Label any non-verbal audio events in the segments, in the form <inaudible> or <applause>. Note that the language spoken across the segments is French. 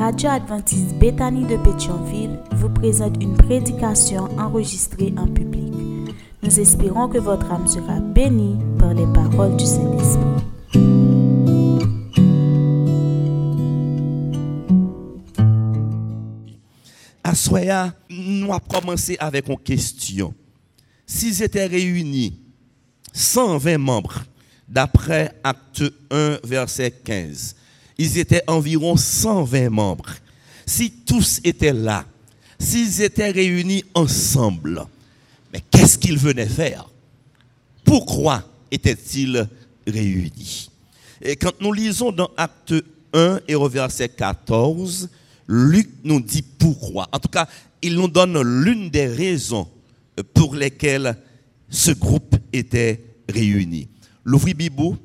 radio adventiste Bethany de Pétionville vous présente une prédication enregistrée en public. Nous espérons que votre âme sera bénie par les paroles du Saint-Esprit. Assoya, nous avons commencé avec une question. S'ils étaient réunis, 120 membres, d'après Acte 1, verset 15, ils étaient environ 120 membres. Si tous étaient là, s'ils étaient réunis ensemble, mais qu'est-ce qu'ils venaient faire? Pourquoi étaient-ils réunis? Et quand nous lisons dans Acte 1 et au verset 14, Luc nous dit pourquoi. En tout cas, il nous donne l'une des raisons pour lesquelles ce groupe était réuni. L'ouvrir Bibou,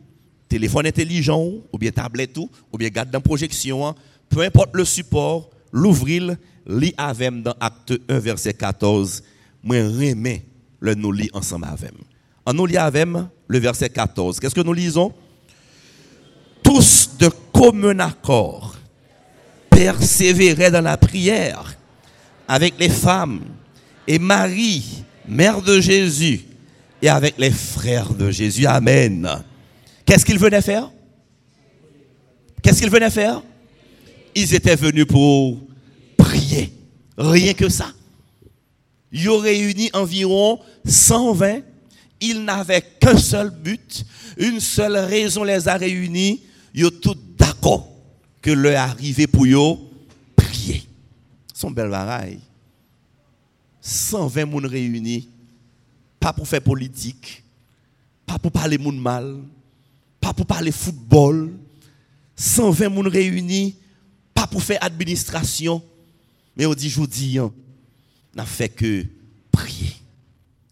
téléphone intelligent, ou bien tablette, ou bien garde dans projection, hein. peu importe le support, l'ouvrir, lit avec dans acte 1, verset 14. Moi, remets le nous lit ensemble avec. En nous lit avec le verset 14. Qu'est-ce que nous lisons? Tous de commun accord persévéraient dans la prière avec les femmes et Marie, mère de Jésus, et avec les frères de Jésus. Amen. Qu'est-ce qu'ils venaient faire? Qu'est-ce qu'ils venaient faire? Ils étaient venus pour prier. Rien que ça. Ils ont réuni environ 120. Ils n'avaient qu'un seul but. Une seule raison les a réunis. Ils ont tous d'accord que leur arrivé pour eux prier. Son bel bagaille. 120 personnes réunis. Pas pour faire politique. Pas pour parler monde mal pas pour parler football, 120 personnes réunis, pas pour faire administration, mais on dit, je on n'a fait que prier.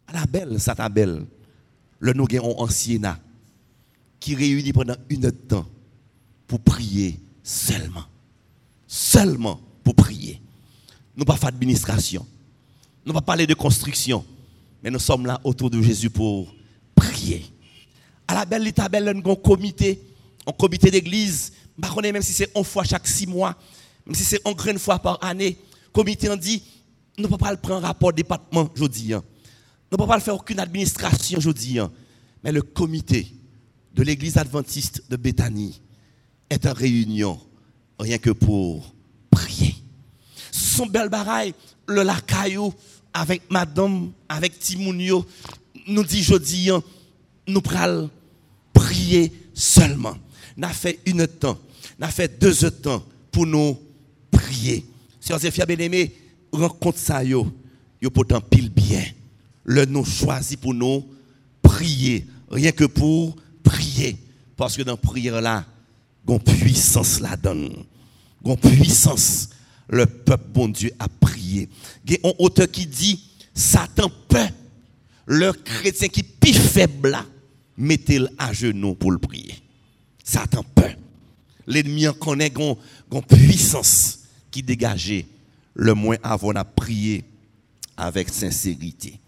À la belle, ça ta belle, le nous avons ancien qui réunit pendant une heure temps pour prier seulement. Seulement pour prier. Nous pas faire administration. Nous pas parler de construction. Mais nous sommes là autour de Jésus pour prier à la belle l'état belle un comité un comité d'église connais même si c'est une fois chaque six mois même si c'est une grande fois par année comité on dit nous ne pouvons pas prendre rapport département aujourd'hui hein. nous ne pouvons pas faire aucune administration aujourd'hui hein. mais le comité de l'église adventiste de Béthanie est en réunion rien que pour prier son bel baraille le lacaillou avec madame avec Timounio nous dit jeudi hein, nous prenons prier seulement. N'a fait une temps, n'a fait deux temps pour nous prier. Sœurs et frères bien-aimés, rencontre ça yo, yo pourtant pile bien. Le nous choisi pour nous prier, rien que pour prier parce que dans prière là, gon puissance la donne. Gon puissance le peuple bon Dieu a prié. Il y a un auteur qui dit Satan peut le chrétien qui est plus mettez-le à genoux pour le prier. Satan peur. L'ennemi en connaît une puissance qui dégageait le moins avant à prier avec sincérité.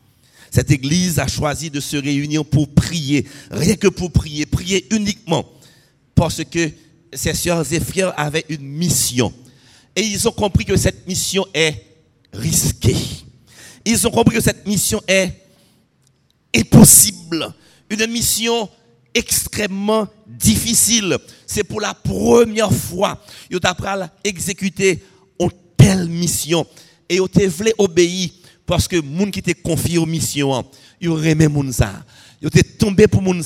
Cette église a choisi de se réunir pour prier, rien que pour prier, prier uniquement parce que ses sœurs et frères avaient une mission. Et ils ont compris que cette mission est risquée. Ils ont compris que cette mission est impossible une mission extrêmement difficile. C'est pour la première fois que tu as exécuter une telle mission. Et tu voulu obéir parce que les gens qui te confié aux missions, ils aimé moun ça. Ils tombé pour moun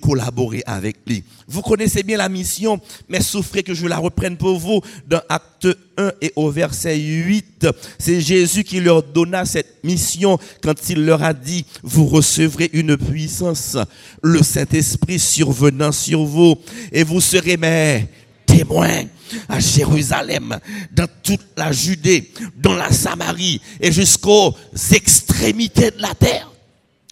collaborer avec lui. Vous connaissez bien la mission, mais souffrez que je la reprenne pour vous dans Acte 1 et au verset 8. C'est Jésus qui leur donna cette mission quand il leur a dit, vous recevrez une puissance, le Saint-Esprit survenant sur vous, et vous serez mes témoins à Jérusalem, dans toute la Judée, dans la Samarie et jusqu'aux extrémités de la terre.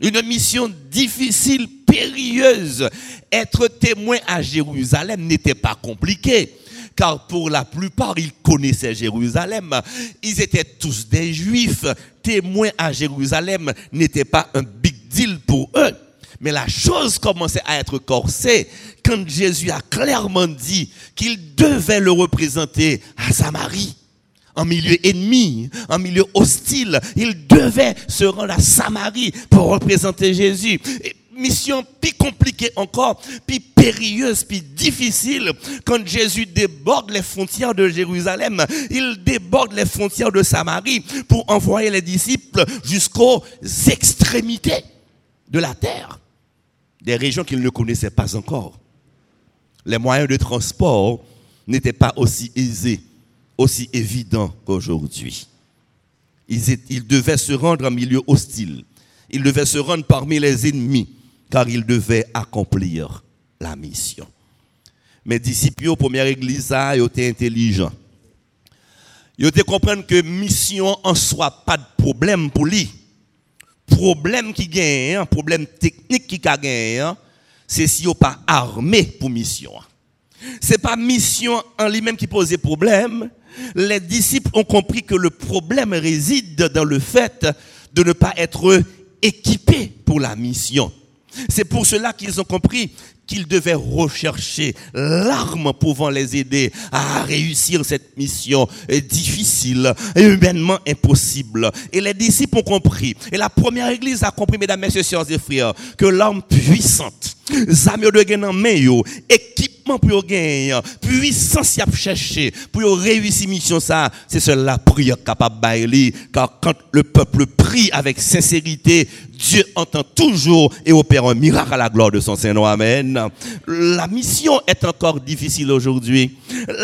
Une mission difficile, périlleuse. Être témoin à Jérusalem n'était pas compliqué. Car pour la plupart, ils connaissaient Jérusalem. Ils étaient tous des juifs. Témoins à Jérusalem n'était pas un big deal pour eux. Mais la chose commençait à être corsée quand Jésus a clairement dit qu'il devait le représenter à Samarie. En milieu ennemi, en milieu hostile, il devait se rendre à Samarie pour représenter Jésus mission plus compliquée encore, plus périlleuse, plus difficile. Quand Jésus déborde les frontières de Jérusalem, il déborde les frontières de Samarie pour envoyer les disciples jusqu'aux extrémités de la terre, des régions qu'ils ne connaissaient pas encore. Les moyens de transport n'étaient pas aussi aisés, aussi évidents qu'aujourd'hui. Ils, ils devaient se rendre en milieu hostile. Ils devaient se rendre parmi les ennemis car il devait accomplir la mission. Mes disciples, première église, ils étaient intelligents. Ils étaient comprendre que mission en soi, pas de problème pour lui. Problème qui gagne, hein, problème technique qui gagne, hein, c'est si on pas armé pour mission. C'est pas mission en lui-même qui posait problème. Les disciples ont compris que le problème réside dans le fait de ne pas être équipé pour la mission. C'est pour cela qu'ils ont compris qu'ils devaient rechercher l'arme pouvant les aider à réussir cette mission difficile et humainement impossible. Et les disciples ont compris, et la première église a compris, mesdames, messieurs, sœurs et frères, que l'arme puissante, zamio de équipement pour gagner, puissance y a cherché, pour réussir mission ça, c'est seule la prière capable car quand le peuple prie avec sincérité, Dieu entend toujours et opère un miracle à la gloire de son Saint-Nom. Amen. La mission est encore difficile aujourd'hui.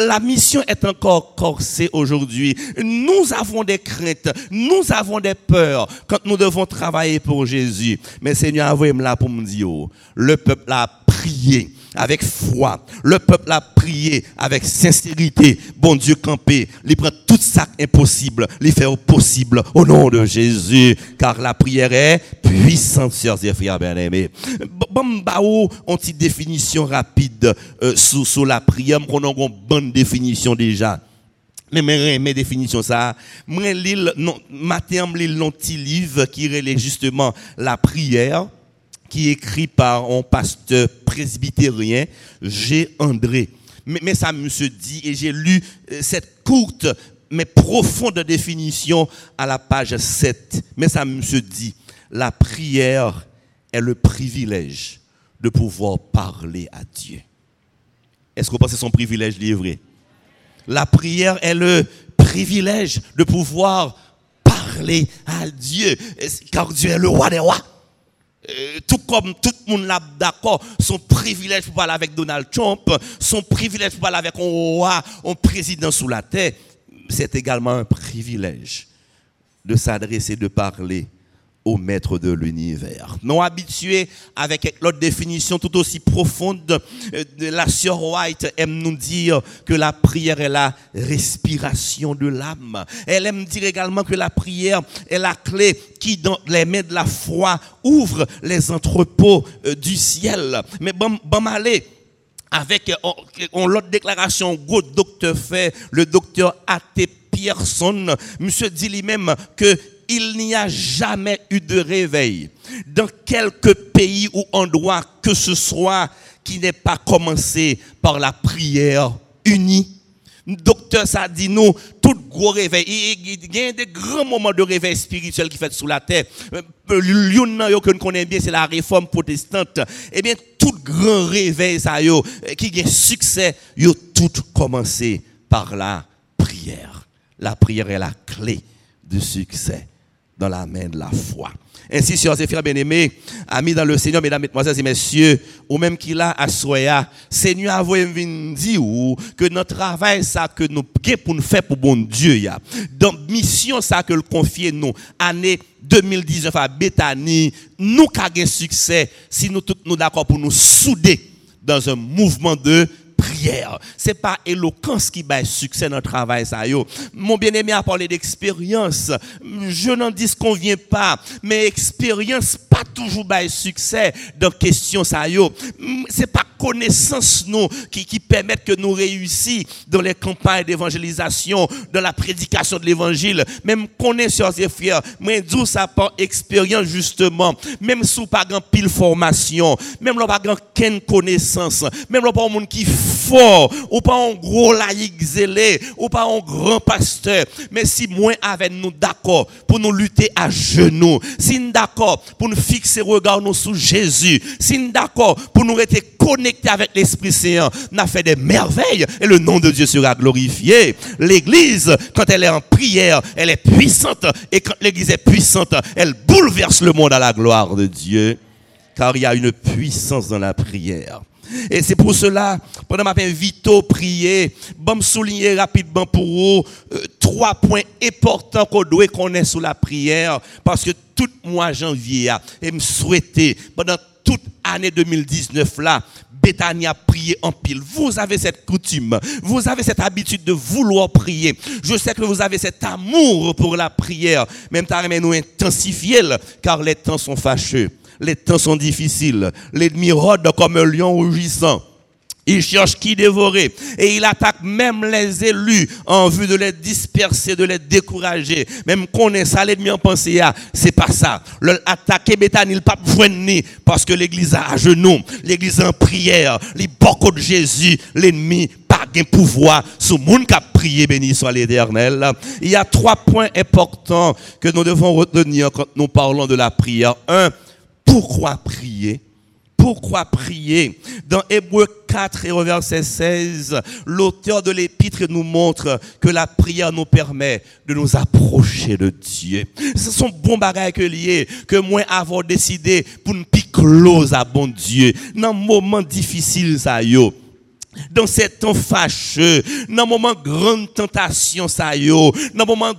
La mission est encore corsée aujourd'hui. Nous avons des craintes, nous avons des peurs quand nous devons travailler pour Jésus. Mais Seigneur, envoyez-moi là pour me dire, le peuple a prié avec foi. Le peuple a prié avec sincérité. Bon Dieu campé, il prend tout ça impossible, il fait au possible au nom de Jésus, car la prière est puissante, sœurs et frères bien-aimés. Bon, on une définition rapide euh, sur, la prière, on a une bonne définition déjà. Mais mes, mes définitions ça, moi l'île non matin l'île non livre qui relève justement la prière qui est écrit par un pasteur presbytérien, G. André. Mais, ça me se dit, et j'ai lu euh, cette courte mais profonde définition à la page 7. Mais ça me se dit, la prière est le privilège de pouvoir parler à Dieu. Est-ce que vous pensez son privilège livré? La prière est le privilège de pouvoir parler à Dieu, car Dieu est le roi des rois. Euh, tout comme tout le monde là d'accord, son privilège pour parler avec Donald Trump, son privilège pour parler avec un roi, un président sous la terre, c'est également un privilège de s'adresser, de parler au maître de l'univers. Non habitués avec l'autre définition tout aussi profonde, euh, de la sœur White aime nous dire que la prière est la respiration de l'âme. Elle aime dire également que la prière est la clé qui, dans les mains de la foi, ouvre les entrepôts euh, du ciel. Mais bon, bon allez, avec on, l'autre déclaration, gros docteur fait, le docteur A.T. Pierson, monsieur dit lui-même que il n'y a jamais eu de réveil dans quelque pays ou endroit que ce soit qui n'ait pas commencé par la prière unie. Docteur, ça dit nous, tout gros réveil, il y a des grands moments de réveil spirituel qui fait sous la terre. L'une que nous connaissons bien, c'est la réforme protestante. Eh bien, tout grand réveil, ça, yo, qui a succès, yo tout commencé par la prière. La prière est la clé du succès dans la main de la foi. Ainsi, sœurs et frères bien-aimés, amis dans le Seigneur, mesdames, mesdemoiselles et messieurs, ou même qu'il a à Soya, Seigneur a voulu dire que notre travail, ça que nous pour nous faire pour bon Dieu, ya. Donc, mission, ça que le confier nous, année 2019 à Bethany, nous avons succès si nous tous d'accord pour nous souder dans un mouvement de C'est pas éloquence qui bat succès dans le travail, ça, yo. Mon bien-aimé a parlé d'expérience. Je n'en dis qu'on vient pas, mais expérience pas toujours bat succès dans question, ça, yo. C'est pas connaissance nous qui, qui permettent que nous réussissions dans les campagnes d'évangélisation, dans la prédication de l'évangile. Même connaissance et frères, mais d'où ça par expérience justement, même sous pas grand pile formation, même là pas grand connaissance, même là pas un monde qui fort, ou pas un gros laïc zélé, ou pas un grand pasteur, mais si moins avec nous d'accord pour nous lutter à genoux, si nous d'accord pour nous fixer regard nous sous Jésus, si nous d'accord pour nous rester connectés avec l'Esprit Saint, n'a fait des merveilles et le nom de Dieu sera glorifié. L'église, quand elle est en prière, elle est puissante et quand l'église est puissante, elle bouleverse le monde à la gloire de Dieu. Car il y a une puissance dans la prière. Et c'est pour cela, pendant ma vito prier, bon souligner rapidement pour vous euh, trois points importants qu'on doit connaître sous la prière, parce que tout mois janvier, et me souhaiter pendant toute année 2019 là, Bethany a prié en pile. Vous avez cette coutume, vous avez cette habitude de vouloir prier. Je sais que vous avez cet amour pour la prière, même t'as nous intensifier, car les temps sont fâcheux les temps sont difficiles. L'ennemi rôde comme un lion rugissant. Il cherche qui dévorer. Et il attaque même les élus en vue de les disperser, de les décourager. Même qu'on est ça, l'ennemi en pensée, ah, c'est pas ça. L'attaquer Bethany, il pas ni parce que l'église a à genoux, l'église en prière, les beaucoup de Jésus, l'ennemi pas de pouvoir sur le monde qui a prié, béni soit l'éternel. Il y a trois points importants que nous devons retenir quand nous parlons de la prière. Un, pourquoi prier? Pourquoi prier? Dans Hébreu 4 et verset 16, l'auteur de l'épître nous montre que la prière nous permet de nous approcher de Dieu. Ce sont bons bagages que liés que moi avons décidé pour nous close à bon Dieu. Dans moment difficile ça yo dans ces temps fâcheux, dans moment grande tentation ça yo, dans moment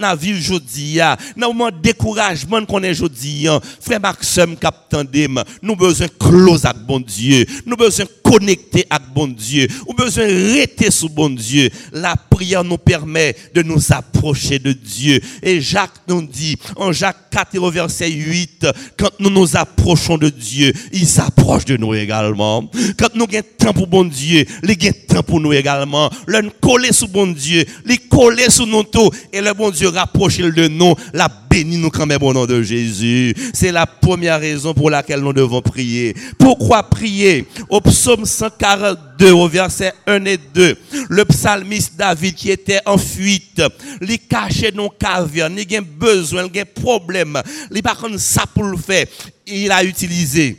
dans la vie aujourd'hui, dans le moment découragement qu'on est aujourd'hui, frère Maxime Captandem, nous besoin close avec bon Dieu, nous besoin connecter avec bon Dieu, nous besoin rester sous bon Dieu. La prière nous permet de nous approcher de Dieu. Et Jacques nous dit, en Jacques 4 verset 8, quand nous nous approchons de Dieu, il s'approche de nous également. Quand nous avons temps pour bon Dieu, il a temps pour nous également. L'un coller sous bon Dieu, il coller sous nos taux, et le bon Dieu rapprocher de nous, la béni nous quand même au nom de Jésus. C'est la première raison pour laquelle nous devons prier. Pourquoi prier? Au 142, au verset 1 et 2, le psalmiste David qui était en fuite, il cachait nos cavernes, il a besoin, il a problème, il pas ça pour le faire. Il a utilisé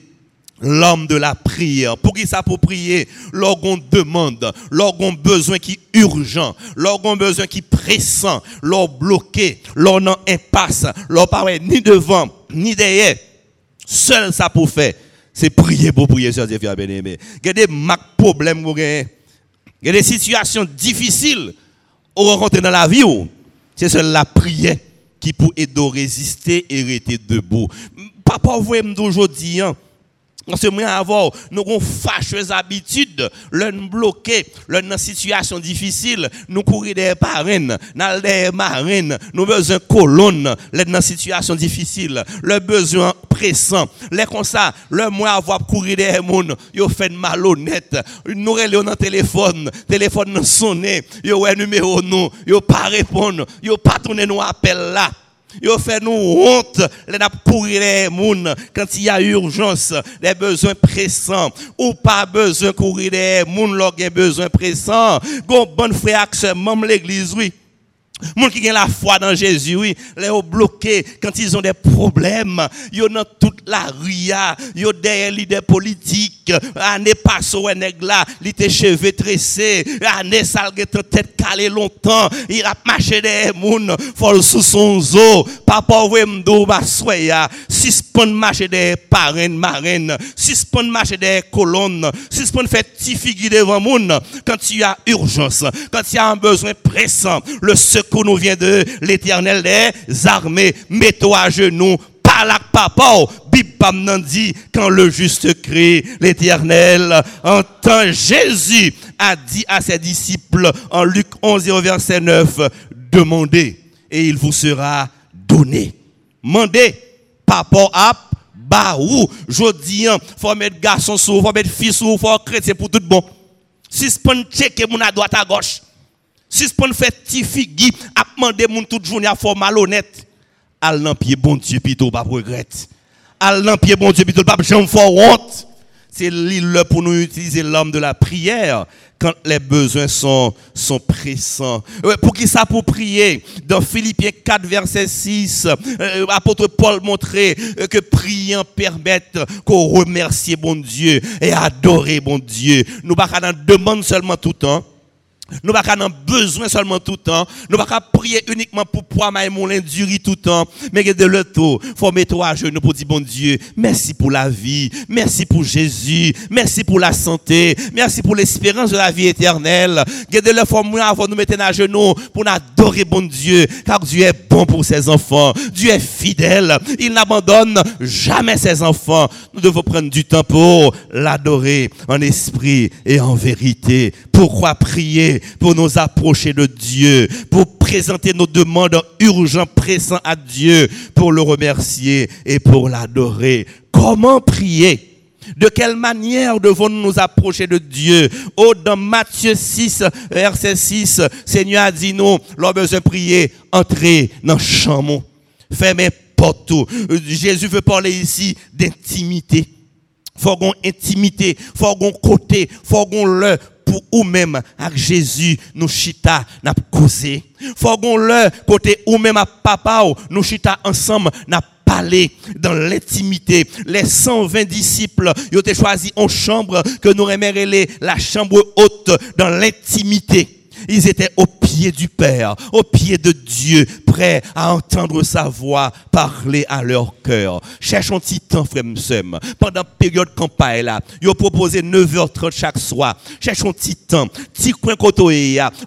l'homme de la prière. Pour qui ça? Pour prier L'orgon demande, l'orgon besoin qui urgent, l'orgon besoin qui pressant, l'or bloqué, l'or non impasse, l'or pas ni devant, ni derrière. Seul ça pour faire, c'est prier pour prier, sur Dieu bien-aimé. Il y a des problèmes, il y a des situations difficiles au rencontrer dans la vie. C'est seule la prière qui peut aider résister et rester debout. Papa, vous d'aujourd'hui, que moi, avant, nous avons fâcheuses habitudes, l'un bloqué, l'un dans situation difficile, nous courir des parraines, dans des marines, nous besoin de colonnes, l'un dans situation difficile, le besoin pressant, les comme ça, le moi avoir courir des monde, yo fait malhonnête, nous relève dans téléphone, téléphone sonné, yo un numéro nous, yo pas répondre, yo pas tourner nos appels là. Yo fait nous honte, les courir les moun quand il y a urgence, les besoins pressants ou pas besoin courir les moun a besoin pressant. Gon bonne frère même l'église oui. Moun qui ont la foi dans Jésus, oui, les ont bloqués quand ils ont des problèmes. Ils dans toute la ria, ils ont des leaders politiques. Année passée, nèg là, il était cheveux tressés. Année salgue tête calée longtemps. Il a marché des moun, fol sous son zo. Papa, ouais, m'dou, ba soya. Suspend marcher des parrains, marraines. Suspend marcher des colonnes. Suspend faire petit figure devant moun. Quand il y a urgence, quand il y a un besoin pressant, le secours qu'on nous vient de l'éternel des armées. Mets-toi à genoux, parle papa. Bibam dit, quand le juste crie, l'éternel entend Jésus a dit à ses disciples en Luc 11 verset 9, demandez et il vous sera donné. Mandez, papa a bah ou, jodi an, faut mettre garçon sous, faut mettre fille sous, faut chrétien pour tout bon. Suspend checker mon à droite à gauche. Suspend fait petit figi, a demander moun toute journée à faire malhonnête. Al nan pied bon Dieu plutôt pas regrette. Al nan pied bon Dieu plutôt pas jamais faire honte. C'est l'île pour nous utiliser l'homme de la prière quand les besoins sont, sont pressants. Pour qui ça pour prier? Dans Philippiens 4, verset 6, euh, apôtre Paul montrait euh, que priant permettre qu'on remercie bon Dieu et adorer bon Dieu. Nous pas demander seulement tout le temps. Nous pas avons besoin seulement tout le temps. Nous pas prier uniquement pour pouvoir moulin du riz tout le temps. Mais de le tout, faut mettre à genoux pour dire bon Dieu, merci pour la vie, merci pour Jésus, merci pour la santé, merci pour l'espérance de la vie éternelle. de le faut avant nous mettre à genoux pour adorer bon Dieu, car Dieu est bon pour ses enfants. Dieu est fidèle. Il n'abandonne jamais ses enfants. Nous devons prendre du temps pour l'adorer en esprit et en vérité. Pourquoi prier? pour nous approcher de Dieu, pour présenter nos demandes urgentes, pressantes à Dieu, pour le remercier et pour l'adorer. Comment prier? De quelle manière devons-nous nous approcher de Dieu? Oh, dans Matthieu 6, verset 6, Seigneur a dit nous, l'homme besoin prier, entrez dans le champ, fermez porte. Jésus veut parler ici d'intimité. Faut intimité, faut qu'on côté, faut qu'on le pour ou même avec Jésus nous chita n'a causé. Faut le côté ou même à papa nous chita ensemble n'a parlé dans l'intimité. Les 120 disciples ils ont choisi en chambre que nous aimerions la chambre haute dans l'intimité. Ils étaient au pied du Père, au pied de Dieu, prêts à entendre sa voix parler à leur cœur. Cherchons petit temps, frère Pendant la période campagne là, ils proposé 9h30 chaque soir. Cherchons petit temps, petit coin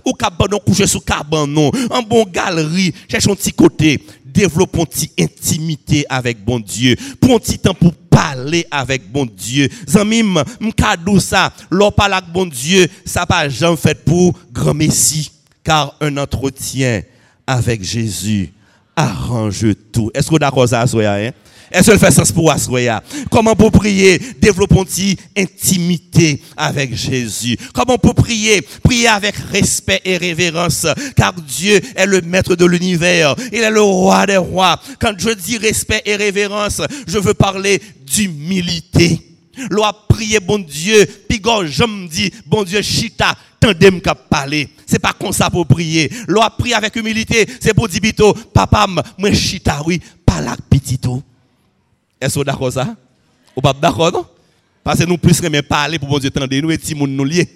ou cabanon coucher sous cabanon, en bon galerie, cherchons petit côté développons une intimité avec bon Dieu. Prends petit temps pour parler avec bon Dieu. Zamim, m'kadou ça, l'on avec bon Dieu, ça pas jamais fait pour grand Messie. Car un entretien avec Jésus arrange tout. Est-ce que vous d'accord ça, hein? Est-ce que fait sens pour Assoya? Comment pour prier? Développons une intimité avec Jésus. Comment pour prier? Prier avec respect et révérence, car Dieu est le maître de l'univers. Il est le roi des rois. Quand je dis respect et révérence, je veux parler d'humilité. Loi prier bon Dieu, puis je me dis, bon Dieu, chita, tandem qu'à parler. C'est pas comme ça pour prier. Loi prier avec humilité, c'est pour dire, papa, moi chita, oui, pas là, petit tout. Est-ce que vous d'accord ça? Ou pas d'accord non? Parce que nous plus même parler pour bon Dieu tendre nous et ti moun nous lier.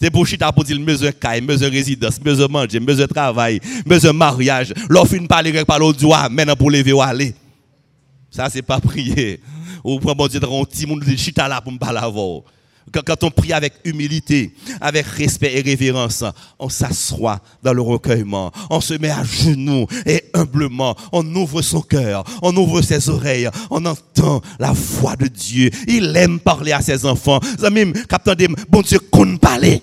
C'est pour chita pour dire mesure caille, mesure résidence, mesure manger, mesure travail, mesure mariage. L'offre une parler avec par l'autre doigt maintenant pour lever ou aller. Ça c'est pas prier. Ou bon Dieu là pour me parler. Quand on prie avec humilité, avec respect et révérence, on s'assoit dans le recueillement, on se met à genoux et humblement, on ouvre son cœur, on ouvre ses oreilles, on entend la voix de Dieu. Il aime parler à ses enfants. Zamim, bon Dieu, qu'on parler.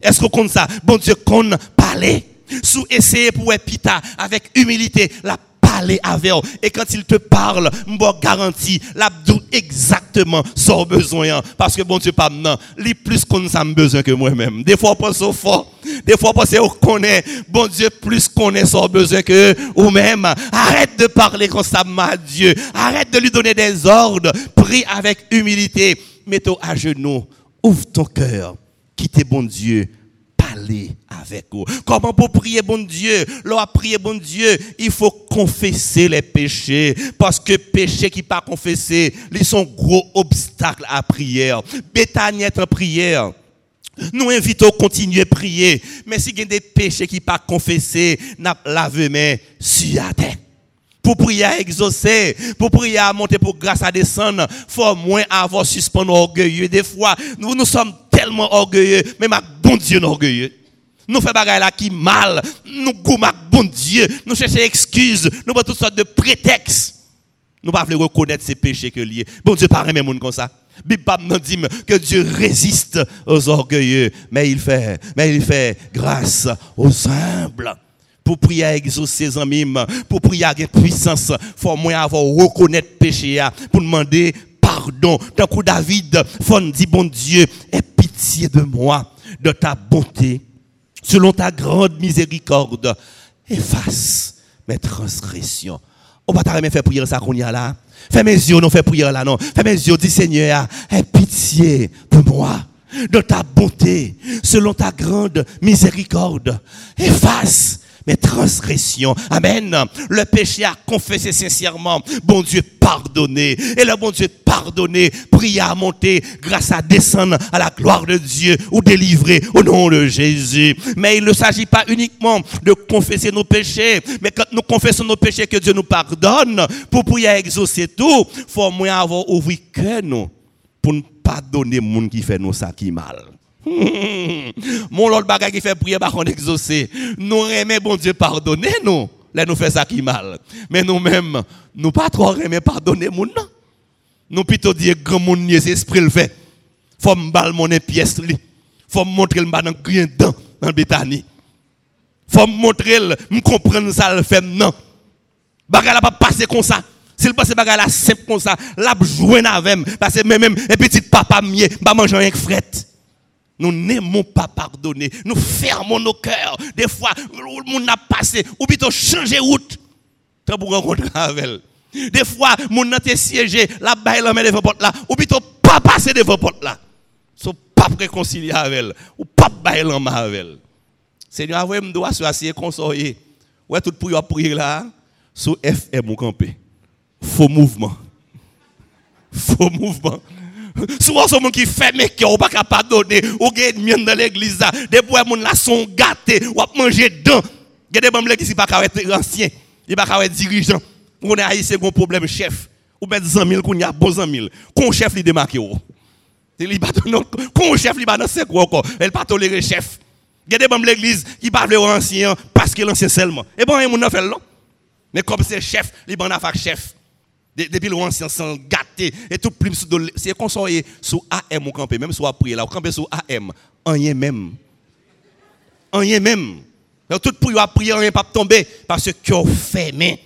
Est-ce qu'on compte ça? Bon Dieu, qu'on parler. Sous essayer pour épita avec humilité, la parler avec Et quand il te parle, m'bo garantie, l'abdou exactement son besoin. Parce que bon Dieu, pas maintenant, il plus qu'on a besoin que moi-même. Des fois, on pense au fort. Des fois, on pense qu'on connaît. Bon Dieu, plus qu'on est son besoin que vous-même. Arrête de parler constamment à Dieu. Arrête de lui donner des ordres. Prie avec humilité. Mets-toi à genoux. Ouvre ton cœur. Quittez bon Dieu avec vous. Comment pour prier bon Dieu? Lorsqu'on prier bon Dieu, il faut confesser les péchés. Parce que péchés qui pas confessés, ils sont gros obstacles à prière. Béthanie est en prière. Nous invitons à continuer à prier. Mais si il y des péchés qui pas confessés, n'a lavé mais sur la tête pour prier à exaucer, pour prier à monter pour grâce à descendre, faut moins avoir suspendu orgueilleux. Des fois, nous, nous sommes tellement orgueilleux, même à bon Dieu orgueilleux. Nous faisons des là qui mal, nous goûtons bon Dieu, nous cherchons excuses, nous avons toutes sortes de prétextes. Nous ne pouvons pas reconnaître ces péchés que liés. Bon Dieu, pas même comme ça. Nous dit que Dieu résiste aux orgueilleux, mais il fait, mais il fait grâce aux humbles pour prier à exaucer ses amis, pour prier à puissance, faut moins avoir reconnaître péché pour demander pardon. Tant que David, faut dire bon Dieu, aie pitié de moi, de ta bonté, selon ta grande miséricorde, efface mes transgressions. On va t'arrêter faire prier ça qu'on y a là. Fais mes yeux, non, fais prier là, non. Fais mes yeux, dis Seigneur, aie pitié de moi, de ta bonté, selon ta grande miséricorde. Efface mes transgressions. Amen. Le péché a confessé sincèrement. Bon Dieu, pardonné. Et le bon Dieu, pardonné, prier à monter grâce à descendre à la gloire de Dieu ou délivrer au nom de Jésus. Mais il ne s'agit pas uniquement de confesser nos péchés, mais quand nous confessons nos péchés, que Dieu nous pardonne, pour à exaucer tout, faut moins avoir ouvert que nous pour ne pas donner monde qui fait nous ça qui mal. <laughs> Mon l'autre bagage qui fait prier par contre exaucer. Nous aimons bon Dieu pardonner nous. Là nous fait ça qui mal. Mais nous-mêmes, nous pas trop aimer pardonner mon non. Nous plutôt dire grand monde c'est esprit le fait. Faut me balle mon pièce li. Faut me montrer le dans rien dedans dans Bétanie. Faut me montrer me comprendre ça le fait non. Bagage là pas passer comme ça. S'il passe bagage là simple comme ça, l'a jouer avec parce que même même un petit papa mieux, pas manger avec frette. Nous n'aimons pas pardonner. Nous fermons nos cœurs. Des fois, le monde a passé, ou plutôt changer route. Pour rencontrer avec elle. Des fois, mon a siégé, la baille la devant porte là, ou plutôt pas passer devant porte là. So pas réconcilier avec elle, ou pas bailler la main avec elle. Seigneur, vous me doit se assis consoler. Ouais, tout pour prier là, sous FM ou campé. Faux mouvement. Faux mouvement. Souvent, c'est monde qui fait mes cœurs, ou pas capable donner, ou gagne mienne dans l'église. Des fois, là sont gâtés, ou manger dedans. Il y a des gens qui ne sont pas anciens, ils ne sont dirigeants. On est haïtien, un problème chef. Ou mettre 100 000, qu'on y a bon 100 000. Qu'on chef, il démarque. Qu'on chef, il dans encore. Elle pas tolérer chef. Il y a des gens de l'église qui parlent ancien parce que l'ancien seulement. Et bon, là. Mais comme c'est chef, il va a chef. Depuis l'ancien sang gâté et tout plus c'est qu'on soit sous AM ou campé. Même soit prier là ou camper sous AM rien même. Rien même. Tout pour prier rien pas tomber. Parce que cœur fermé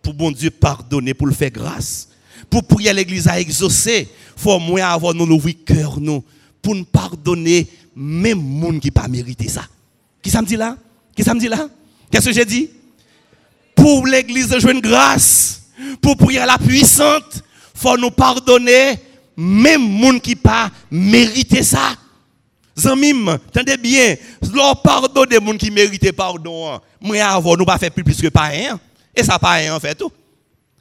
pour bon Dieu pardonner pour le faire grâce. Pour prier l'église à exaucer faut moins avoir nos ouvrir cœur nous. Pour nous pardonner même monde qui pas mérité ça. Qui ça me dit là? Qui ça me dit là? Qu'est-ce que j'ai dit? Pour l'église de grâce pour prier à la puissante, faut nous pardonner, même monde qui pas mérité ça. Zamim, tendez bien, leur pardon des gens qui méritent pardon, moi avant nous pas faire plus, plus que pas rien. Et ça pas rien en fait tout.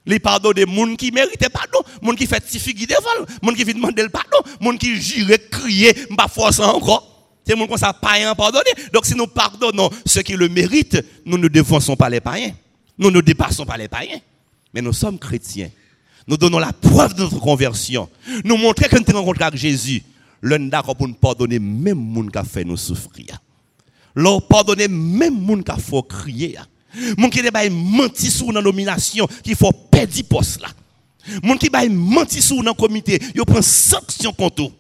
Les pardons des gens qui méritent pardon, gens qui fait tifigue devant, gens qui demander le pardon, gens qui jure, crier, pas force encore. C'est gens qui ça païen pardonner. Donc si nous pardonnons ceux qui le méritent, nous ne défonçons pas les païens. Nous ne dépassons pas les païens. Mais nous sommes chrétiens. Nous donnons la preuve de notre conversion. Nous montrons que nous avons rencontré avec Jésus. L'un d'accord pour nous pardonner même monde qui a fait nous souffrir. Leur pardonner même monde qui a fait crier. Moun qui a menti sur une nomination, qu'il faut perdre poste là. Moun qui a menti sur un comité, il prend sanction contre eux.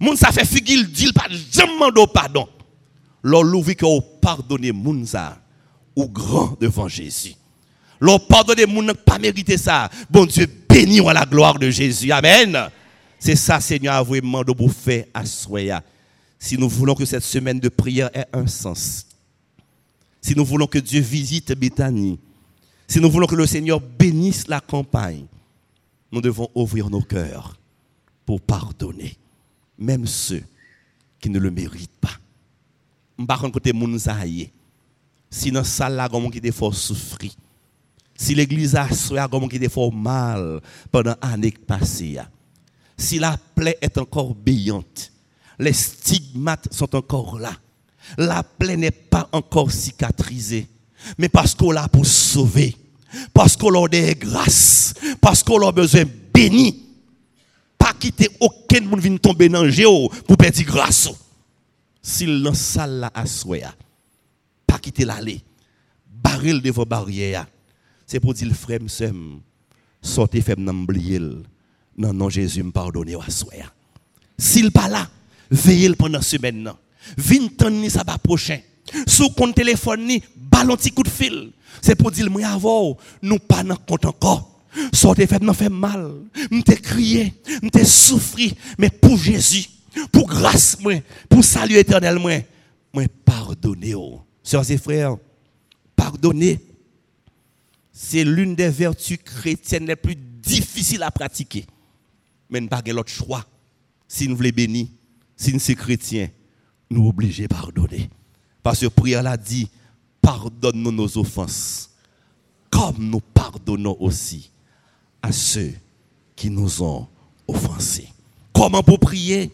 Moun ça fait figure dit pas jamais de pardon. Leur l'ouvre que pardonner moun ça ou grand devant Jésus. L'on pardonne des gens pas mérité ça. Bon Dieu, béni à la gloire de Jésus. Amen. C'est ça, Seigneur, de vous faire à soi. Si nous voulons que cette semaine de prière ait un sens. Si nous voulons que Dieu visite Bethanie. Si nous voulons que le Seigneur bénisse la campagne. Nous devons ouvrir nos cœurs pour pardonner. Même ceux qui ne le méritent pas. Par contre, côté Si qui si l'église a comme qui fait mal pendant l'année passée, si la plaie est encore béante, les stigmates sont encore là, la plaie n'est pas encore cicatrisée, mais parce qu'on l'a pour sauver, parce qu'on a des grâces, parce qu'on a besoin béni, pas quitter aucun monde vient tomber dans le géo pour perdre grâce. S'il dans salle là à pas quitter l'aller, baril devant barrière c'est pour dire frère sem sortez fait m'oublier non non Jésus me pardonne à soi s'il pas là veillez pendant semaine Vin ça va prochain Sous compte téléphone ni, ballon petit coup de fil. C'est pour dire moi avant, nous pas dans compte encore. Sortez fait m'a fait mal, m'te crié, m'te souffri, mais pour Jésus, pour grâce moi, pour salut éternel moi, moi pardonnez. Sœurs et frères, pardonner c'est l'une des vertus chrétiennes les plus difficiles à pratiquer. Mais nous pas l'autre choix. Si nous voulons bénir, si nous sommes chrétiens, nous obligés à pardonner. Parce que prière l'a dit, pardonne-nous nos offenses, comme nous pardonnons aussi à ceux qui nous ont offensés. Comment pour prier?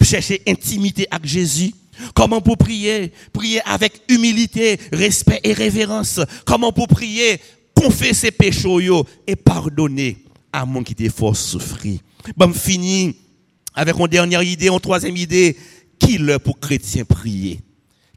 Chercher intimité avec Jésus. Comment pour prier? Prier avec humilité, respect et révérence. Comment pour prier? Confesser péchés et pardonner à mon qui t'est souffrir. Bon, fini avec une dernière idée, une troisième idée. Qui l'heure pour chrétien prier?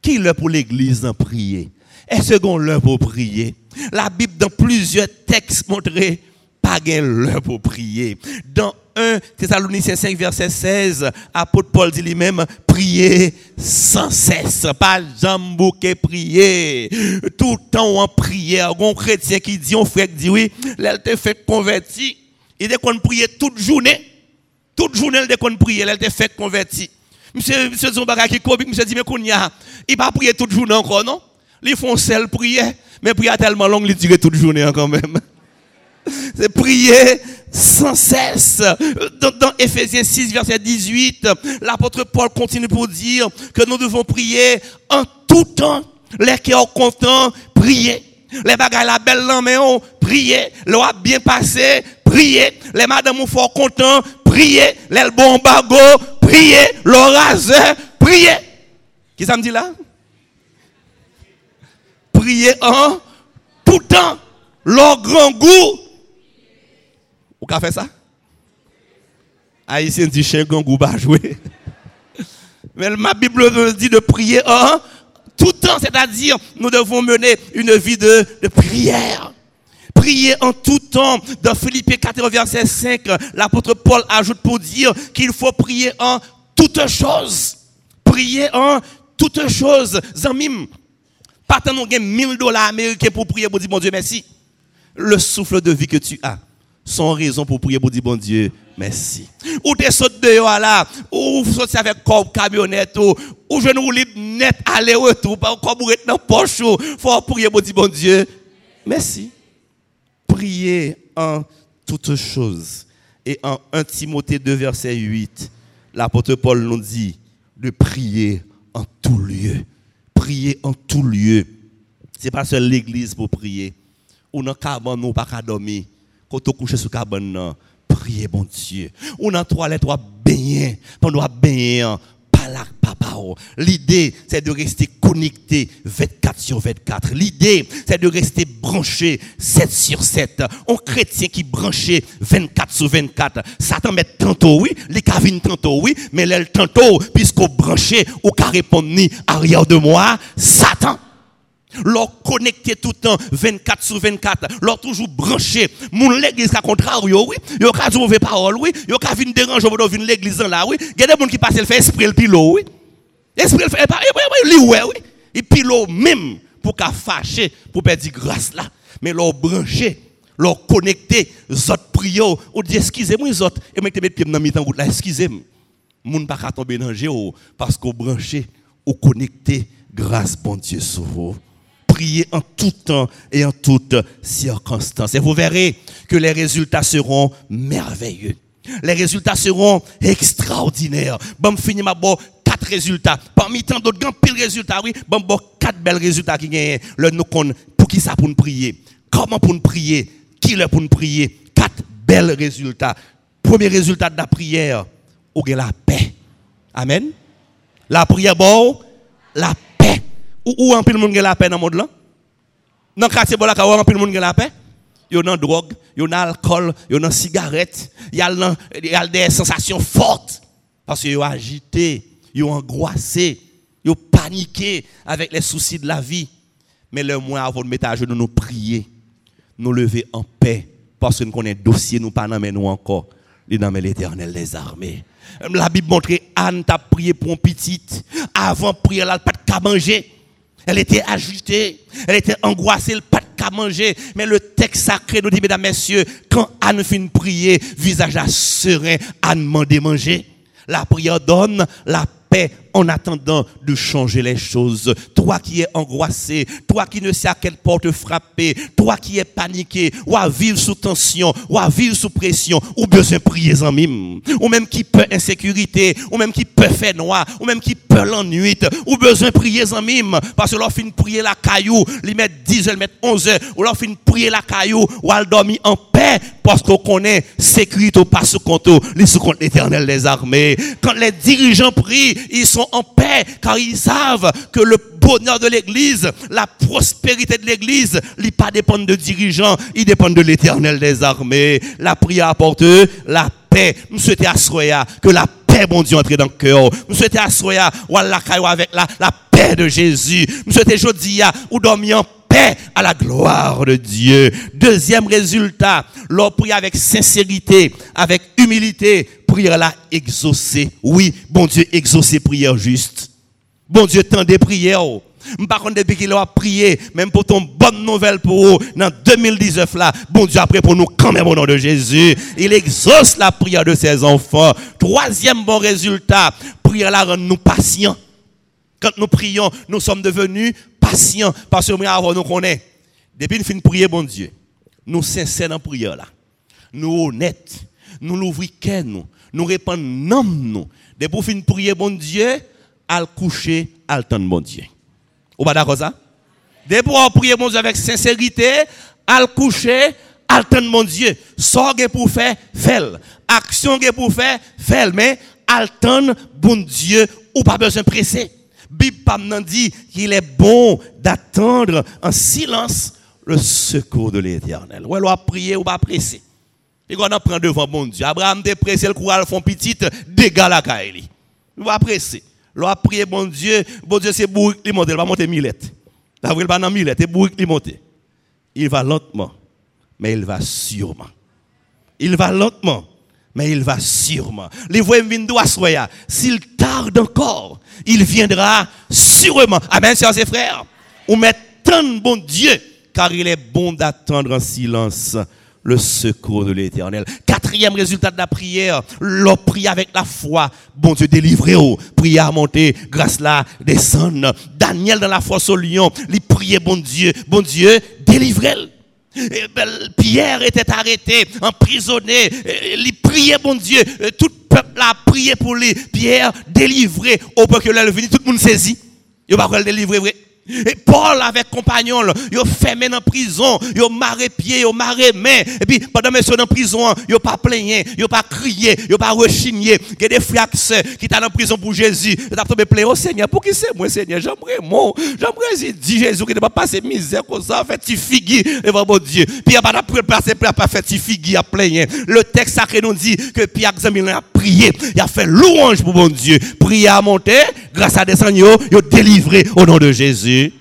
Qui l'heure pour l'église prier? Est-ce qu'on l'heure pour prier? La Bible dans plusieurs textes montrait pas l'heure pour prier. Dans 1 Thessaloniciens 5 verset 16, apôtre Paul dit lui-même, prier sans cesse, pas jamais prier. Tout le temps en prière, un chrétien qui dit, on frère dit oui, elle te fait converti. Il dit qu'on prier toute journée. Toute journée, elle dit qu'on elle te fait converti. Monsieur, monsieur Zombaga qui comique, monsieur dit, mais qu'on y a, il va prier toute journée encore, non? Ils font seul prier, mais prier tellement long, il dure toute journée quand même. C'est prier sans cesse. Dans, Ephésiens 6, verset 18, l'apôtre Paul continue pour dire que nous devons prier en tout temps. Les qui sont contents, prier. Les bagailles la belle mais on prier. Le a bien passé, prier. Les madames fort contents, prier. Les bon bago, prier. Le raseur, prier. Qui ça me dit là? Prier en tout temps. Leur grand goût, vous avez fait ça? Haïtien dit chien gangou pas jouer. Mais ma Bible dit de prier en tout temps, c'est-à-dire nous devons mener une vie de, prière. Prier en tout temps. Dans Philippe 4, verset 5, l'apôtre Paul ajoute pour dire qu'il faut prier en toutes choses. Prier en toutes choses. Zamim, pas nous 1000 dollars américains pour prier pour dire bon Dieu merci. Le souffle de vie que tu as sans raison pour prier pour dire bon Dieu, merci. Ou t'es sauté dehors là, ou sauté avec corps camionnette, ou, ou je nous libre net aller-retour, pas vous êtes dans poche, faut prier pour dire bon Dieu, merci. Prier en toutes choses. Et en 1 Timothée 2, verset 8, l'apôtre Paul nous dit de prier en tout lieu. Prier en tout lieu. Ce n'est pas seul l'église pour prier. Ou dans le nous pas dormir quand tu couches sur cabane, priez bon Dieu. On a trois lettres, trois baigner, pendant baigner. Oh. L'idée, c'est de rester connecté 24 sur 24. L'idée, c'est de rester branché 7 sur 7. Un chrétien qui branché 24 sur 24. Satan met tantôt, oui, les cavines tantôt, oui, mais l'aile tantôt, puisqu'on branché, au carré répondre ni arrière de moi, Satan leur connecté tout le temps, 24 sur 24, leur toujours branché. Mon l'église à contraire, oui. Yo ka dit mauvais parole, oui. Yo ka vinn déranger pour l'église là, oui. Il y a des gens qui passent le fait esprit le pilo, oui. Esprit le fait, oui, oui, oui. Et pilo même pour qu'à fâcher, pour perdre grâce là. Mais leur branché, leur connecté, zot prio, ou dit excusez-moi zot, et mettez mes pieds dans mi temps là, excusez-moi. Moun pas tomber dans parce qu'on branché, ou connecté grâce bon Dieu sur vous prier en tout temps et en toutes circonstances. Et vous verrez que les résultats seront merveilleux. Les résultats seront extraordinaires. Bon, fini ma bon, quatre résultats. Parmi tant d'autres grands pile résultats, oui, bon, bon, quatre belles résultats qui gagnent. Le nous pour qui ça pour nous prier? Comment pour nous prier? Qui le pour nous prier? Quatre belles résultats. Premier résultat de la prière, ou la paix. Amen. La prière, bon, la ou en pile monde la paix dans le monde là? Dans le quartier là en pile monde la paix? Yo dans drogue, yo dans alcool, yo dans cigarette, y a des sensations fortes parce que yo agité, yo angoissé, yo paniqué avec les soucis de la vie. Mais le moins avant de mettre à genoux nous prier, nous lever en paix parce que nous connaissons dossier nous pas nous encore, les dans l'éternel des armées. La Bible montre Anne t'a prié pour un petit avant prier là pas de manger. Elle était agitée, elle était angoissée, le pas qu'à manger. Mais le texte sacré nous dit, mesdames, messieurs, quand Anne finit prier, visage à serein, Anne demandé manger. La prière donne la paix en attendant de changer les choses. Toi qui es angoissé, toi qui ne sais à quelle porte frapper, toi qui es paniqué, ou à vivre sous tension, ou à vivre sous pression, ou besoin de prier en mime, ou même qui peut insécurité, ou même qui peut faire noir, ou même qui peut l'ennui, ou besoin de prier en mime, parce que fin prier la caillou, lui mettre 10 heures, mettre 11 heures, ou fin prier la caillou, ou à dormir en paix, parce qu'on connaît sécurité pas sous compte, les sous compte l'éternel des armées. Quand les dirigeants prient, ils sont en paix, car ils savent que le bonheur de l'église, la prospérité de l'église, il pas dépendre de dirigeants, il dépend de l'éternel des armées. La prière apporte la paix. Nous souhaitons à que la paix, bon Dieu, entre dans le cœur. Nous souhaitons à avec la, la paix de Jésus. Nous souhaitons aujourd'hui, ou dormir en à la gloire de Dieu. Deuxième résultat, l'on prie avec sincérité, avec humilité, prière là exaucée. Oui, bon Dieu, exaucé prière juste. Bon Dieu, tant des prières. Par contre, depuis qu'il a prié, même pour ton bonne nouvelle pour vous, dans 2019 là, bon Dieu après pour nous quand même au nom de Jésus. Il exauce la prière de ses enfants. Troisième bon résultat, prière là rend nous patients. Quand nous prions, nous sommes devenus patients parce que nous nous connaît. Depuis nous finissons de prier, bon Dieu, nous sincères dans la prière là. Nous honnêtes, nous l'ouvrons nous, nous répandons non nous. Depuis nous prier, bon Dieu, à coucher, à le temps bon Dieu. Ou pas d'accord ça? Depuis on prier, bon Dieu, avec sincérité, à coucher, à le temps mon Dieu. Sorgue pour faire, fait. Action pour faire, fait. Mais à le temps, bon Dieu, ou pas besoin de presser. Bible dit qu'il est bon d'attendre en silence le secours de l'éternel. Ou va prier ou pas presser. Et qu'on prend devant bon Dieu. Abraham te pressé, le courage font petite, dégâts la caille. Il va presser. L'on a prié bon Dieu, bon Dieu c'est bourrique qui monte, il va monter millette. D'avril pas dans millette, c'est bourrique qui monte. Il va lentement, mais il va sûrement. Il va lentement, mais il va sûrement. Les voix à S'il tarde encore, il viendra sûrement. Amen, chers et frères. On met tant bon Dieu, car il est bon d'attendre en silence le secours de l'éternel. Quatrième résultat de la prière, l'on prie avec la foi. Bon Dieu, délivrez-vous. Prière monter, grâce là, descendre. Daniel dans la fosse au lion, il priait bon Dieu, bon Dieu, délivrez-le. Ben, Pierre était arrêté, emprisonné. Il priait, bon Dieu. Tout le peuple a prié pour lui. Pierre délivré. Au point que là, venu, tout le monde saisit. Il va pas le délivrer. Et Paul avec compagnon, il fermé dans prison, il maré pied, il maré main. Et puis pendant que sont dans prison, il pas plaigné, il pas crié, il pas rechigné. Il y a des frères qui sont dans prison pour Jésus. Il a tombé plein au Seigneur. Pour qui c'est moi Seigneur? J'aimerais mon, j'aimerais dire Jésus qui ne pas passer misère comme ça, fait tu figue devant mon Dieu. Puis il a pas passer pas faire tu figue à plein. Le texte sacré nous dit que Pierre a prié, il a fait louange pour mon Dieu. Prière à monter, grâce à des agneaux, il a délivré au nom de Jésus.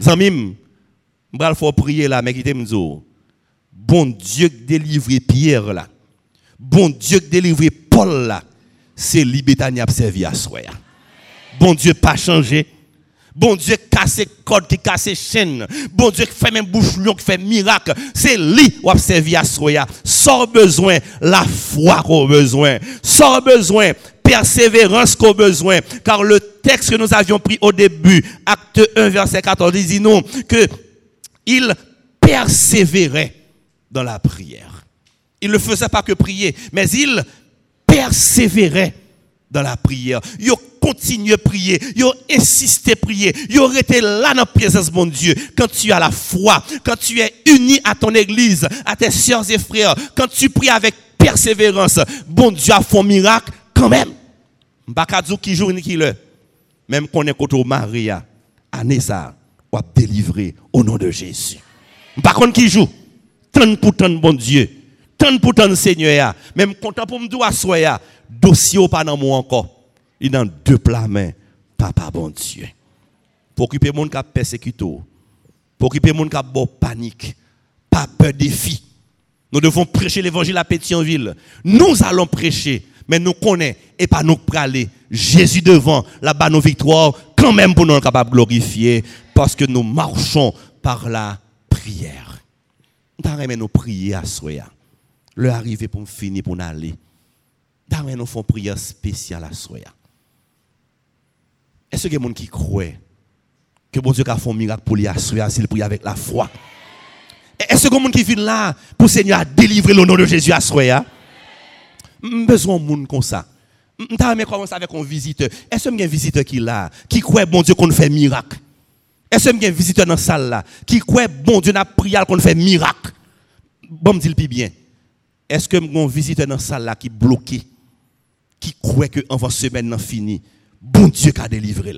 Zamim, je faut prier là, mais qui t'aime Bon Dieu qui délivre Pierre là. Bon Dieu qui délivre Paul là. C'est Libétani a servi à soi. Bon Dieu pas changé. Bon Dieu casse code, qui casse chaîne. Bon Dieu qui fait même bouche qui fait miracle. C'est lui qui a servi à soi. Sans besoin, la foi qu'on besoin. Sans besoin, persévérance a besoin. Car le texte que nous avions pris au début, acte 1, verset 14, dit nous que il persévérait dans la prière. Il ne faisait pas que prier, mais il persévérait dans la prière. Il continuait à prier, il insisté à prier, il aurait été là dans la présence de mon Dieu. Quand tu as la foi, quand tu es uni à ton église, à tes soeurs et frères, quand tu pries avec persévérance, bon Dieu a fait un miracle même. Mbakadou qui joue ni qui le. Même qu'on est contre Maria, Anessa, ou délivrer au nom de Jésus. Par contre, qui joue, tant pour tant bon Dieu, tant pour tant Seigneur, même content pour me dire, dossier pas dans moi encore. Il dans deux plats mains, papa bon Dieu. Pour occuper monde qui a persécuté, pour occuper monde qui a panique, pas peur défi. Nous devons prêcher l'évangile à Pétionville. Nous allons prêcher mais nous connaissons et pas nous praler. Jésus devant, là-bas nos victoires, quand même pour nous capables de glorifier Parce que nous marchons par la prière. Nous nous prier à soi. Le arriver pour finir, pour nous aller. Nous nous faisons prière spéciale à soi. Est-ce qu'il y a gens qui croient que bon Dieu a fait un miracle pour lui assurer s'il prie avec la foi? Est-ce que y a qui vient là pour Seigneur délivrer le nom de Jésus à soi? Besoin de monde comme ça. Je commencer avec un visiteur. Est-ce a un visiteur qui là, qui croit bon Dieu qu'on fait miracle? Est-ce a un visiteur dans la salle là, qui croit bon Dieu n'a prié qu'on fait miracle? Bon, me dit le bien. Est-ce que un visiteur dans la salle là qui bloqué, qui croit que en semaine n'a fini, bon Dieu a délivré.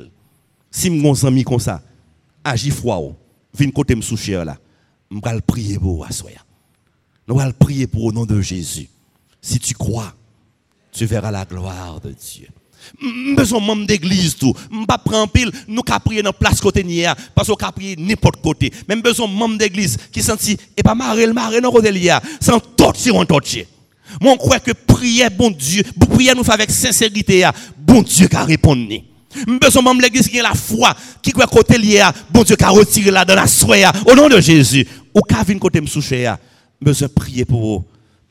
Si un ami comme ça, agis froid, viens côté me soucher là, vais prier pour vous. Nous allons prier pour au nom de Jésus. Si tu crois, tu verras la gloire de Dieu. besoin membre d'église tout. Pas prendre pile, nous qu'à prier dans place côté nia parce qu'on qu'à prier n'importe côté. Même besoin membre d'église qui senti et pas marrer le marrer dans côté sans torcher on torcher. Moi on croit que prier bon Dieu, prier nous fait avec sincérité bon Dieu qui répondre. Besoin membre l'église qui a la foi, qui croit côté lia, bon Dieu qui retirer là dans la soie au nom de Jésus. Ou qu'à venir côté me soucher besoin prier pour vous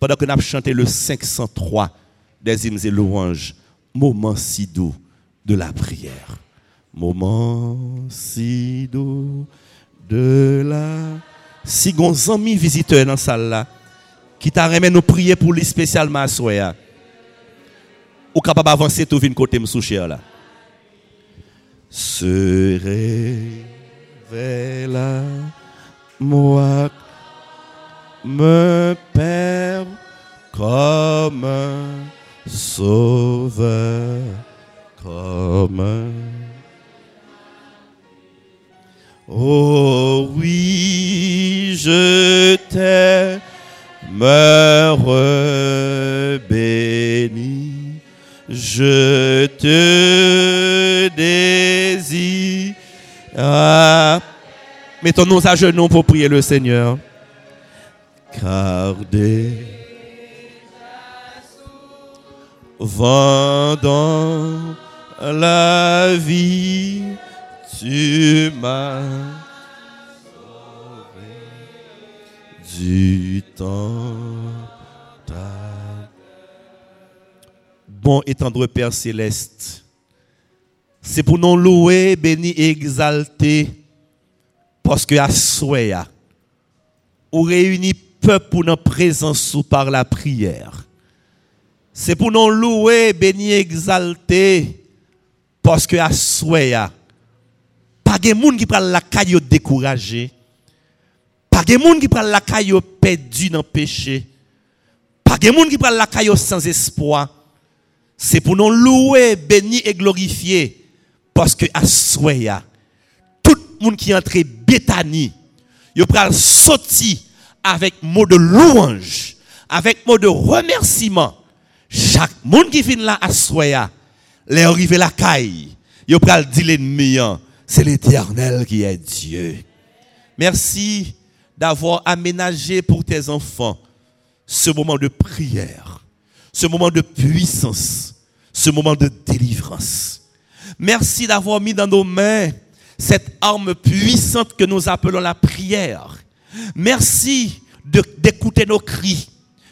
pendant que nous avons chanté le 503 des hymnes et louanges, moment si doux de la prière. Moment si doux de la... Si vous amis visiteurs dans la salle là, qui t'a remis nous prier pour lui spécialement à soi, ou capable d'avancer tout vin côté me là. Se révéla moi me perd comme sauveur, comme. Oh oui, je t'aime, béni, je te désire. Mettons-nous à genoux pour prier le Seigneur car des vendant la vie, tu m'as sauvé du temps. Bon et tendre Père céleste, c'est pour nous louer, bénir et exalter, parce que à soi, ou réunit peuple pour notre présence ou par la prière. C'est pour nous louer, bénir, exalter, parce que à soi, pas de monde qui prend la caille découragé, pas de monde qui prend la caille perdu dans le péché, pas de monde qui prend la caille sans espoir. C'est pour nous louer, bénir et glorifier, parce que à soi, tout le monde qui entre Bethany, il prend sortir avec mot de louange, avec mot de remerciement. Chaque monde qui vient là à Soya, les arrivé la caille, il pral dire l'ennemi, hein, c'est l'éternel qui est Dieu. Merci d'avoir aménagé pour tes enfants ce moment de prière, ce moment de puissance, ce moment de délivrance. Merci d'avoir mis dans nos mains cette arme puissante que nous appelons la prière. Merci d'écouter nos cris.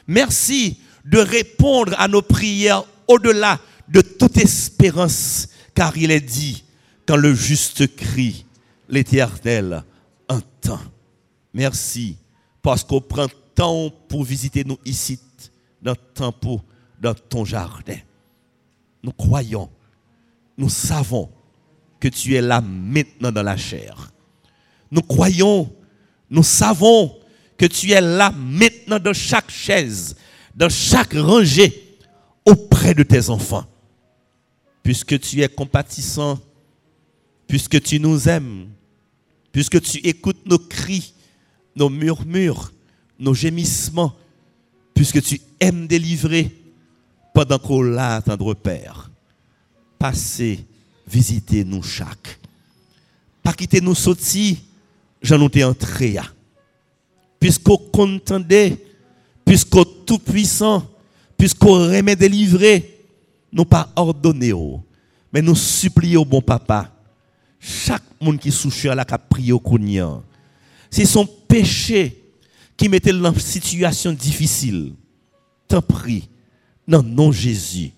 Merci de répondre à nos prières au-delà de toute espérance, car il est dit, quand le juste crie, l'Éternel entend. Merci, parce qu'on prend temps pour visiter nous ici, dans ton temple, dans ton jardin. Nous croyons, nous savons que tu es là maintenant dans la chair. Nous croyons nous savons que tu es là maintenant dans chaque chaise, dans chaque rangée, auprès de tes enfants. Puisque tu es compatissant, puisque tu nous aimes, puisque tu écoutes nos cris, nos murmures, nos gémissements, puisque tu aimes délivrer pendant qu'on l'a, tendre Père. Passez, visitez nous chaque. Pas quitter nous sortir j'en ai entré. Puisqu'on contendait, puisqu'on tout puissant, puisqu'on remet délivré, nous pas ordonné, mais nous supplions au bon papa, chaque monde qui souche là qui a prié au C'est son péché qui mettait dans une situation difficile. T'en prie, non, non Jésus.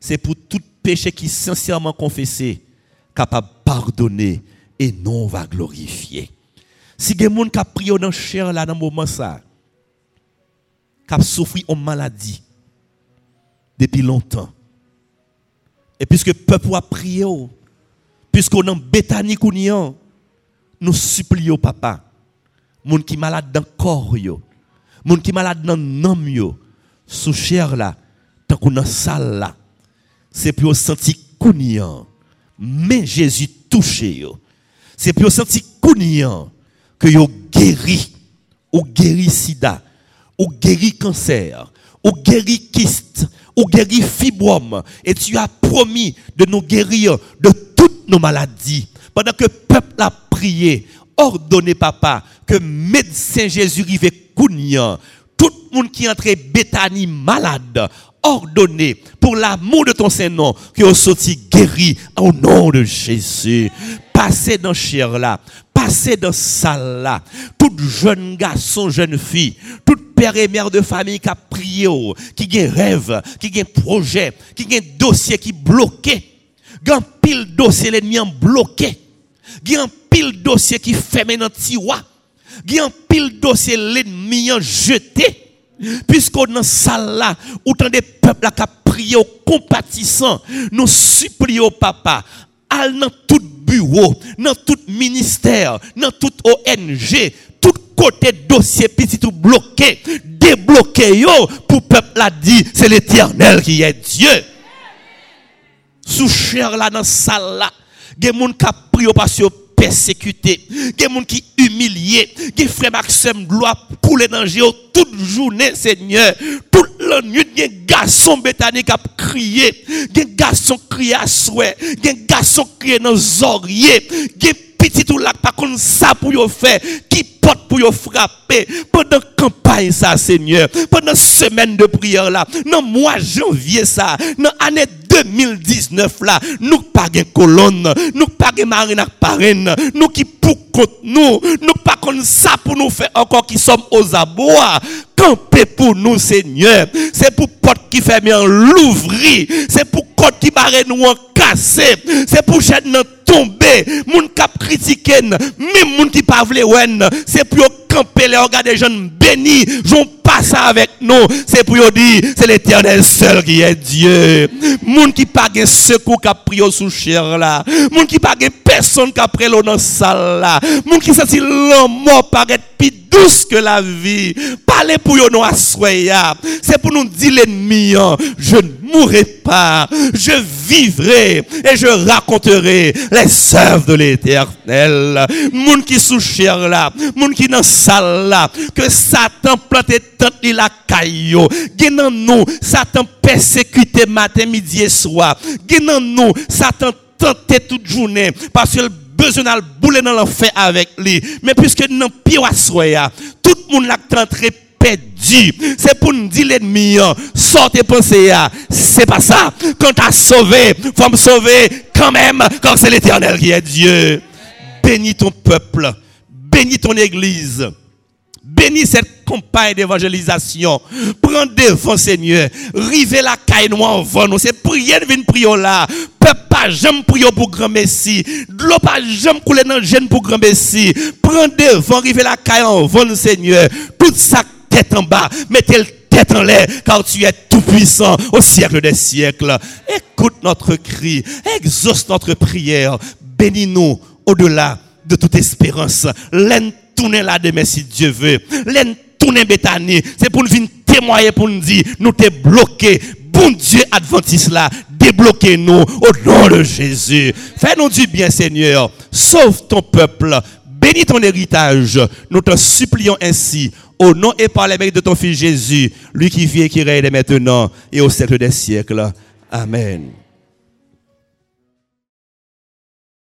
C'est pour tout péché qui sincèrement confessé, capable de pardonner et non va glorifier. Si des gens qui a prié dans chair là dans moment ça, qui a souffert en maladie depuis longtemps. Et puisque le peuple a prié, puisqu'on est en Béthanie, nous supplions papa, gens qui malade dans le corps, gens qui malade dans l'âme, sous chair là, tant qu'on dans salle là, c'est pour sentir kounian. Mais Jésus touché C'est pour sentir kounian que yo guéri ou guéri sida ou guéri cancer ou guéri kyste ou guéri fibrome et tu as promis de nous guérir de toutes nos maladies. Pendant que le peuple a prié ordonnez papa que médecin Jésus rive kounian tout le monde qui entre Bethany malade ordonné pour l'amour de ton Saint-Nom que vous sorti guéri au nom de Jésus. Passez dans chair là, passez dans salle là. Tout jeune garçon, jeune fille, tout père et mère de famille qui a prié, qui a rêve, qui a projet, qui a dossier qui bloqué. Gan pile dossier l'ennemi bloqué. Gan pile dossier qui fait dans tiroir. Gan pile dossier l'ennemi jeté puisqu'on dans salle là, autant des peuples qui prié au compatissant, nous supplions papa, al dans tout bureau, dans tout ministère, dans tout ONG, tout côté dossier petit tout bloqué, débloqué yo pour peuple a dit, c'est l'éternel qui est Dieu. Sous cher là dans salle là, des gens qui prié parce que persécuté, des gens qui humilié, des frère Maxime gloire couler dans toute journée Seigneur, toute la nuit des garçons bétaniques qui crié, des garçons crié à souhait, des garçons crié dans les des petits tout là pas comme ça pour yo faire, qui porte pour yo frapper pendant campagne ça Seigneur, pendant semaine de prière là, dans mois janvier ça, dans année 2019 là, nous pas de colonne, nous pas de marine parraine, nous qui pour contre nous, nous pas comme ça pour nous faire encore qui sommes aux abois. Camper pour nous, Seigneur. C'est pour porte qui fait bien l'ouvrir. C'est pour côte qui barre nous en casser. C'est pour chaîne nous tomber. Moun cap critiquer, même moun qui pas vle C'est pour camper les regards des jeunes bénis. J'en passe avec nous. C'est pour dire, c'est l'éternel seul qui est Dieu. Moun qui pas de secours qui a pris sous chair là. Moun qui pas de personne qui a pris dans salle là. Moun qui senti l'amour paraître plus douce que la vie. Parlez pour nous à C'est pour nous dire l'ennemi, hein. je ne mourrai pas. Je vivrai et je raconterai les œuvres de l'éternel. Moun qui sous chair là. Moun qui dans salle là. Que Satan planté tant la caillou. Genan nous, Satan persécuté matin, midi et soir. Genan nous, Satan tenté toute journée parce que besoin de bouler dans l'enfer avec lui. Mais puisque nous pire tout le monde l'a rentré perdu. C'est pour nous dire l'ennemi, hein. sortez pensez, c'est pas ça. Quand tu as sauvé, faut me sauver quand même, quand c'est l'éternel qui est Dieu. Bénis ton peuple, bénis ton église. Bénis cette campagne d'évangélisation. Prends devant, Seigneur. Rive la caille noire en nous. C'est prier de venir prier là. Peuple pas jamais prier pour grand Messie. L'eau pas jamais couler dans le pour grand Messie. Prends devant, rive la caille en vent, Seigneur. Toute sa tête en bas. Mettez le tête en l'air, car tu es tout puissant au siècle des siècles. Écoute notre cri, exauce notre prière, bénis-nous au-delà de toute espérance tourner là demain si Dieu veut. L'en tourner Bethany, c'est pour nous venir témoigner pour nous dire nous t'es bloqué. Bon Dieu adventiste là, débloquez-nous au nom de Jésus. Fais-nous du bien Seigneur. Sauve ton peuple. Bénis ton héritage. Nous te supplions ainsi au nom et par les mérites de ton fils Jésus, lui qui vit et qui règne maintenant et au siècle des siècles. Amen.